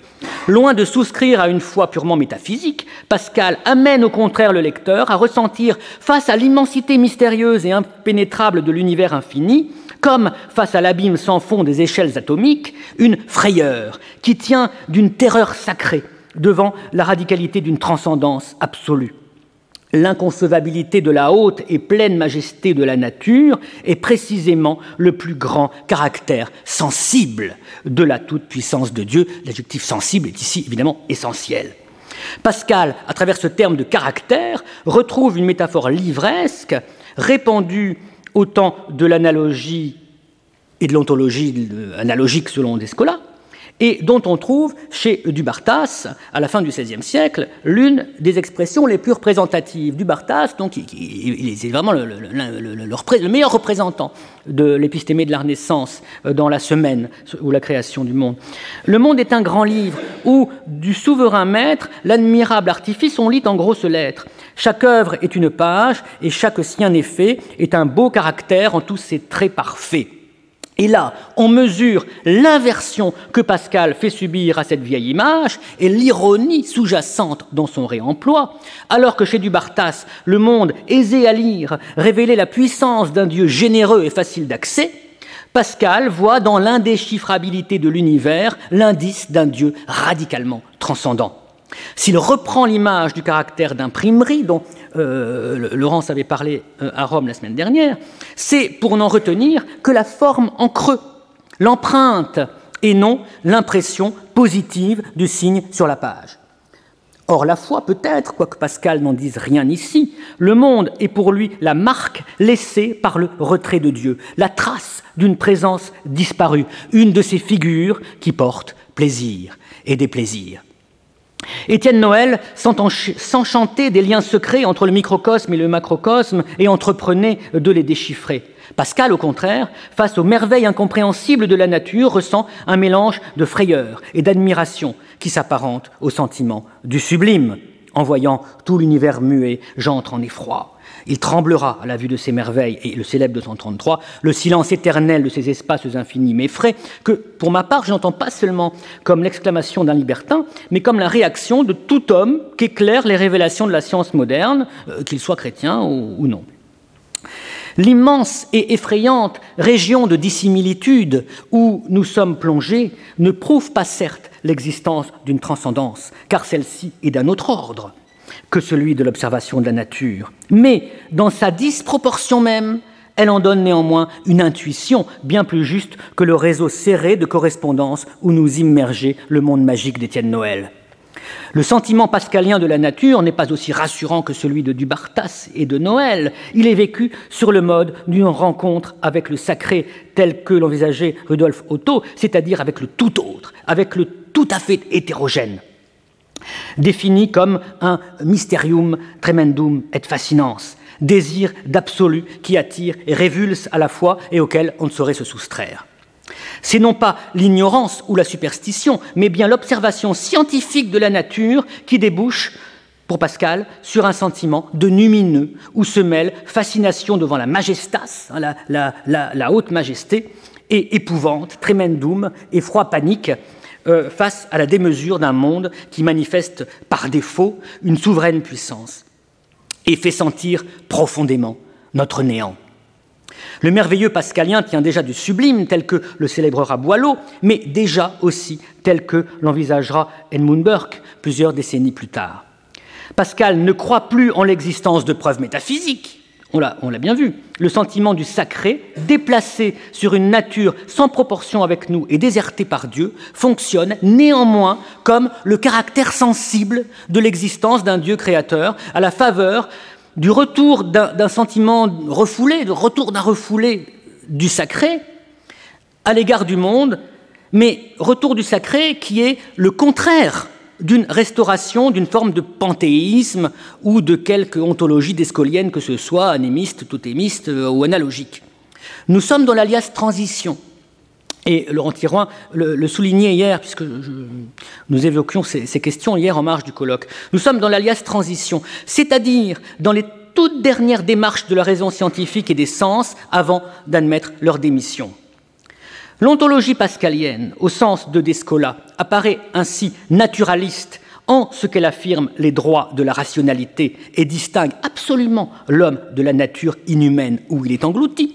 Loin de souscrire à une foi purement métaphysique, Pascal amène au contraire le lecteur à ressentir, face à l'immensité mystérieuse et impénétrable de l'univers infini, comme face à l'abîme sans fond des échelles atomiques, une frayeur qui tient d'une terreur sacrée devant la radicalité d'une transcendance absolue l'inconcevabilité de la haute et pleine majesté de la nature est précisément le plus grand caractère sensible de la toute-puissance de Dieu. L'adjectif sensible est ici évidemment essentiel. Pascal, à travers ce terme de caractère, retrouve une métaphore livresque répandue au temps de l'analogie et de l'ontologie analogique selon Descola, et dont on trouve chez Dubartas, à la fin du XVIe siècle, l'une des expressions les plus représentatives. Dubartas, donc, il, est vraiment le, le, meilleur représentant de l'épistémée de la Renaissance euh, dans la semaine ou la création du monde. Le monde est un grand livre où, du souverain maître, l'admirable artifice, on lit en grosses lettres. Chaque œuvre est une page et chaque sien effet est un beau caractère en tous ses traits parfaits. Et là, on mesure l'inversion que Pascal fait subir à cette vieille image et l'ironie sous-jacente dans son réemploi, alors que chez Dubartas, le monde aisé à lire révélait la puissance d'un Dieu généreux et facile d'accès, Pascal voit dans l'indéchiffrabilité de l'univers l'indice d'un Dieu radicalement transcendant. S'il reprend l'image du caractère d'imprimerie dont euh, Laurence avait parlé euh, à Rome la semaine dernière, c'est pour n'en retenir que la forme en creux, l'empreinte, et non l'impression positive du signe sur la page. Or, la foi, peut-être, quoique Pascal n'en dise rien ici, le monde est pour lui la marque laissée par le retrait de Dieu, la trace d'une présence disparue, une de ces figures qui portent plaisir et déplaisir. Étienne Noël s'enchantait des liens secrets entre le microcosme et le macrocosme et entreprenait de les déchiffrer. Pascal, au contraire, face aux merveilles incompréhensibles de la nature, ressent un mélange de frayeur et d'admiration qui s'apparente au sentiment du sublime. En voyant tout l'univers muet, j'entre en effroi. Il tremblera à la vue de ces merveilles, et le célèbre 233, le silence éternel de ces espaces infinis m'effraie, que pour ma part, j'entends pas seulement comme l'exclamation d'un libertin, mais comme la réaction de tout homme qu'éclairent les révélations de la science moderne, euh, qu'il soit chrétien ou non. L'immense et effrayante région de dissimilitude où nous sommes plongés ne prouve pas certes l'existence d'une transcendance, car celle-ci est d'un autre ordre que celui de l'observation de la nature. Mais dans sa disproportion même, elle en donne néanmoins une intuition bien plus juste que le réseau serré de correspondance où nous immergeait le monde magique d'Étienne Noël. Le sentiment pascalien de la nature n'est pas aussi rassurant que celui de Dubartas et de Noël. Il est vécu sur le mode d'une rencontre avec le sacré tel que l'envisageait Rudolf Otto, c'est-à-dire avec le tout autre, avec le tout à fait hétérogène défini comme un mysterium tremendum et fascinans, désir d'absolu qui attire et révulse à la fois et auquel on ne saurait se soustraire. C'est non pas l'ignorance ou la superstition, mais bien l'observation scientifique de la nature qui débouche, pour Pascal, sur un sentiment de numineux où se mêle fascination devant la majestas, hein, la, haute majesté, et épouvante, tremendum, effroi panique, euh, face à la démesure d'un monde qui manifeste par défaut une souveraine puissance et fait sentir profondément notre néant. Le merveilleux pascalien tient déjà du sublime tel que le célébrera Boileau, mais déjà aussi tel que l'envisagera Edmund Burke plusieurs décennies plus tard. Pascal ne croit plus en l'existence de preuves métaphysiques, on l'a bien vu, le sentiment du sacré, déplacé sur une nature sans proportion avec nous et déserté par Dieu, fonctionne néanmoins comme le caractère sensible de l'existence d'un Dieu créateur, à la faveur du retour d'un sentiment refoulé, du retour d'un refoulé du sacré à l'égard du monde, mais retour du sacré qui est le contraire d'une restauration d'une forme de panthéisme ou de quelque ontologie descolienne que ce soit, anémiste, totémiste euh, ou analogique. Nous sommes dans l'alias transition. Et Laurent Thiroin le, soulignait hier, puisque nous évoquions ces, ces, questions hier en marge du colloque. Nous sommes dans l'alias transition, c'est-à-dire dans les toutes dernières démarches de la raison scientifique et des sens avant d'admettre leur démission. L'ontologie pascalienne, au sens de Descola, apparaît ainsi naturaliste en ce qu'elle affirme les droits de la rationalité et distingue absolument l'homme de la nature inhumaine où il est englouti,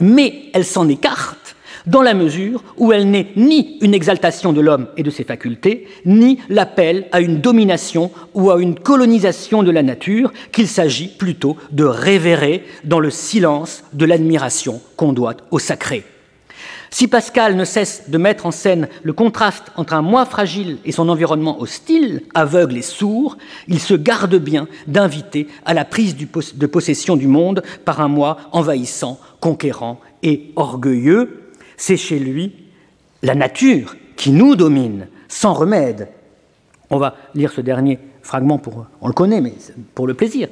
mais elle s'en écarte dans la mesure où elle n'est ni une exaltation de l'homme et de ses facultés, ni l'appel à une domination ou à une colonisation de la nature, qu'il s'agit plutôt de révérer dans le silence de l'admiration qu'on doit au sacré. Si Pascal ne cesse de mettre en scène le contraste entre un moi fragile et son environnement hostile, aveugle et sourd, il se garde bien d'inviter à la prise de possession du monde par un moi envahissant, conquérant et orgueilleux. C'est chez lui la nature qui nous domine, sans remède. On va lire ce dernier fragment, pour, on le connaît, mais pour le plaisir.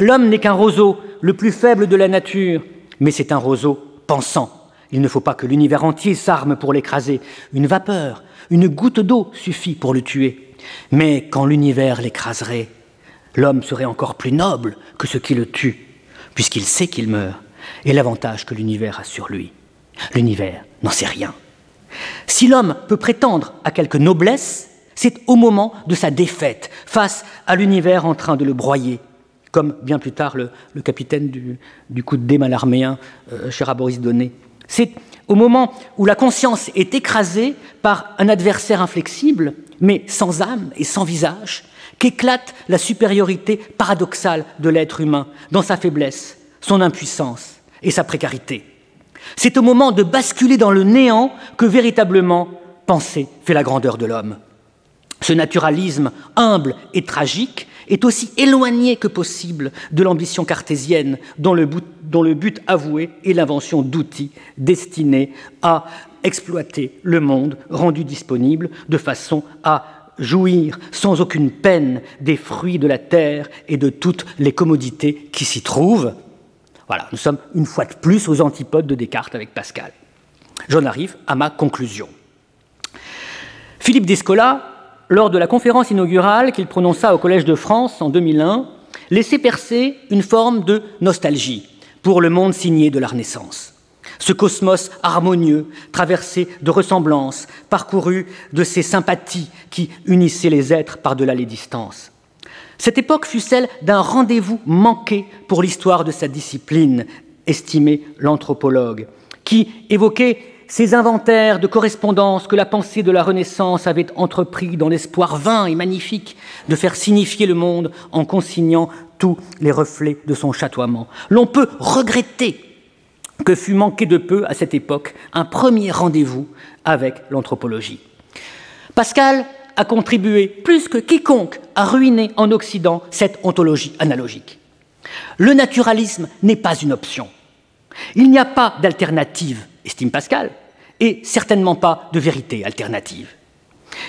L'homme n'est qu'un roseau, le plus faible de la nature, mais c'est un roseau pensant il ne faut pas que l'univers entier s'arme pour l'écraser. Une vapeur, une goutte d'eau suffit pour le tuer. Mais quand l'univers l'écraserait, l'homme serait encore plus noble que ce qui le tue, puisqu'il sait qu'il meurt, et l'avantage que l'univers a sur lui. L'univers n'en sait rien. Si l'homme peut prétendre à quelque noblesse, c'est au moment de sa défaite face à l'univers en train de le broyer, comme bien plus tard le, capitaine du, coup de dé malarméen, euh, cher Boris Donné, c'est au moment où la conscience est écrasée par un adversaire inflexible, mais sans âme et sans visage, qu'éclate la supériorité paradoxale de l'être humain dans sa faiblesse, son impuissance et sa précarité. C'est au moment de basculer dans le néant que véritablement penser fait la grandeur de l'homme. Ce naturalisme humble et tragique est aussi éloigné que possible de l'ambition cartésienne dont le, but, avoué est l'invention d'outils destinés à exploiter le monde rendu disponible de façon à jouir sans aucune peine des fruits de la terre et de toutes les commodités qui s'y trouvent. Voilà, nous sommes une fois de plus aux antipodes de Descartes avec Pascal. J'en arrive à ma conclusion. Philippe Descola lors de la conférence inaugurale qu'il prononça au Collège de France en 2001, laissait percer une forme de nostalgie pour le monde signé de la Renaissance. Ce cosmos harmonieux, traversé de ressemblances, parcouru de ces sympathies qui unissaient les êtres par-delà les distances. Cette époque fut celle d'un rendez-vous manqué pour l'histoire de sa discipline, estimait l'anthropologue, qui évoquait ces inventaires de correspondances que la pensée de la Renaissance avait entrepris dans l'espoir vain et magnifique de faire signifier le monde en consignant tous les reflets de son chatoiement. L'on peut regretter que fût manqué de peu à cette époque un premier rendez-vous avec l'anthropologie. Pascal a contribué plus que quiconque à ruiner en Occident cette ontologie analogique. Le naturalisme n'est pas une option. Il n'y a pas d'alternative, estime Pascal, et certainement pas de vérité alternative.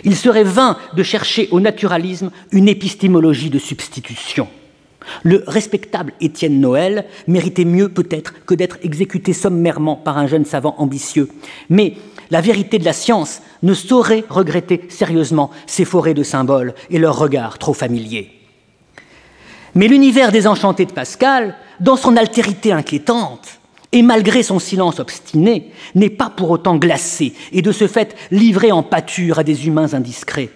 Il serait vain de chercher au naturalisme une épistémologie de substitution. Le respectable Étienne Noël méritait mieux peut-être que d'être exécuté sommairement par un jeune savant ambitieux. Mais la vérité de la science ne saurait regretter sérieusement ces forêts de symboles et leurs regards trop familiers. Mais l'univers désenchanté de Pascal, dans son altérité inquiétante, et malgré son silence obstiné, n'est pas pour autant glacé et de ce fait livré en pâture à des humains indiscrets.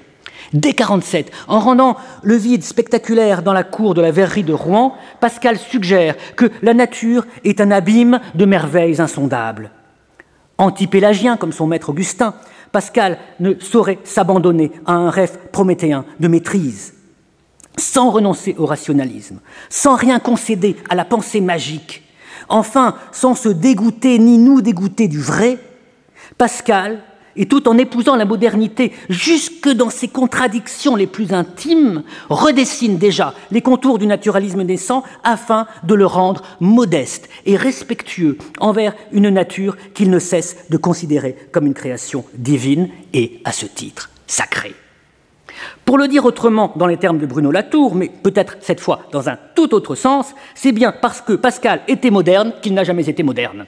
Dès 47, en rendant le vide spectaculaire dans la cour de la verrerie de Rouen, Pascal suggère que la nature est un abîme de merveilles insondables. Antipélagien comme son maître Augustin, Pascal ne saurait s'abandonner à un rêve prométhéen de maîtrise. Sans renoncer au rationalisme, sans rien concéder à la pensée magique, Enfin, sans se dégoûter ni nous dégoûter du vrai, Pascal, et tout en épousant la modernité jusque dans ses contradictions les plus intimes, redessine déjà les contours du naturalisme naissant afin de le rendre modeste et respectueux envers une nature qu'il ne cesse de considérer comme une création divine et, à ce titre, sacrée. Pour le dire autrement dans les termes de Bruno Latour, mais peut-être cette fois dans un tout autre sens, c'est bien parce que Pascal était moderne qu'il n'a jamais été moderne.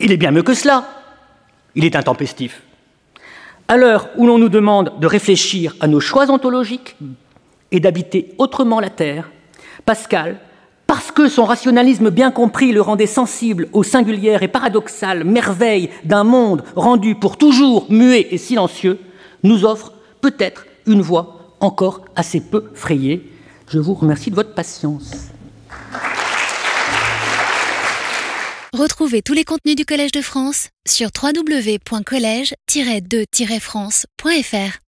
Il est bien mieux que cela. Il est intempestif. À l'heure où l'on nous demande de réfléchir à nos choix ontologiques et d'habiter autrement la Terre, Pascal, parce que son rationalisme bien compris le rendait sensible aux singulières et paradoxales merveilles d'un monde rendu pour toujours muet et silencieux, nous offre peut-être une voie encore assez peu frayée. Je vous remercie de votre patience. Retrouvez tous les contenus du Collège de France sur www.colège-2-france.fr.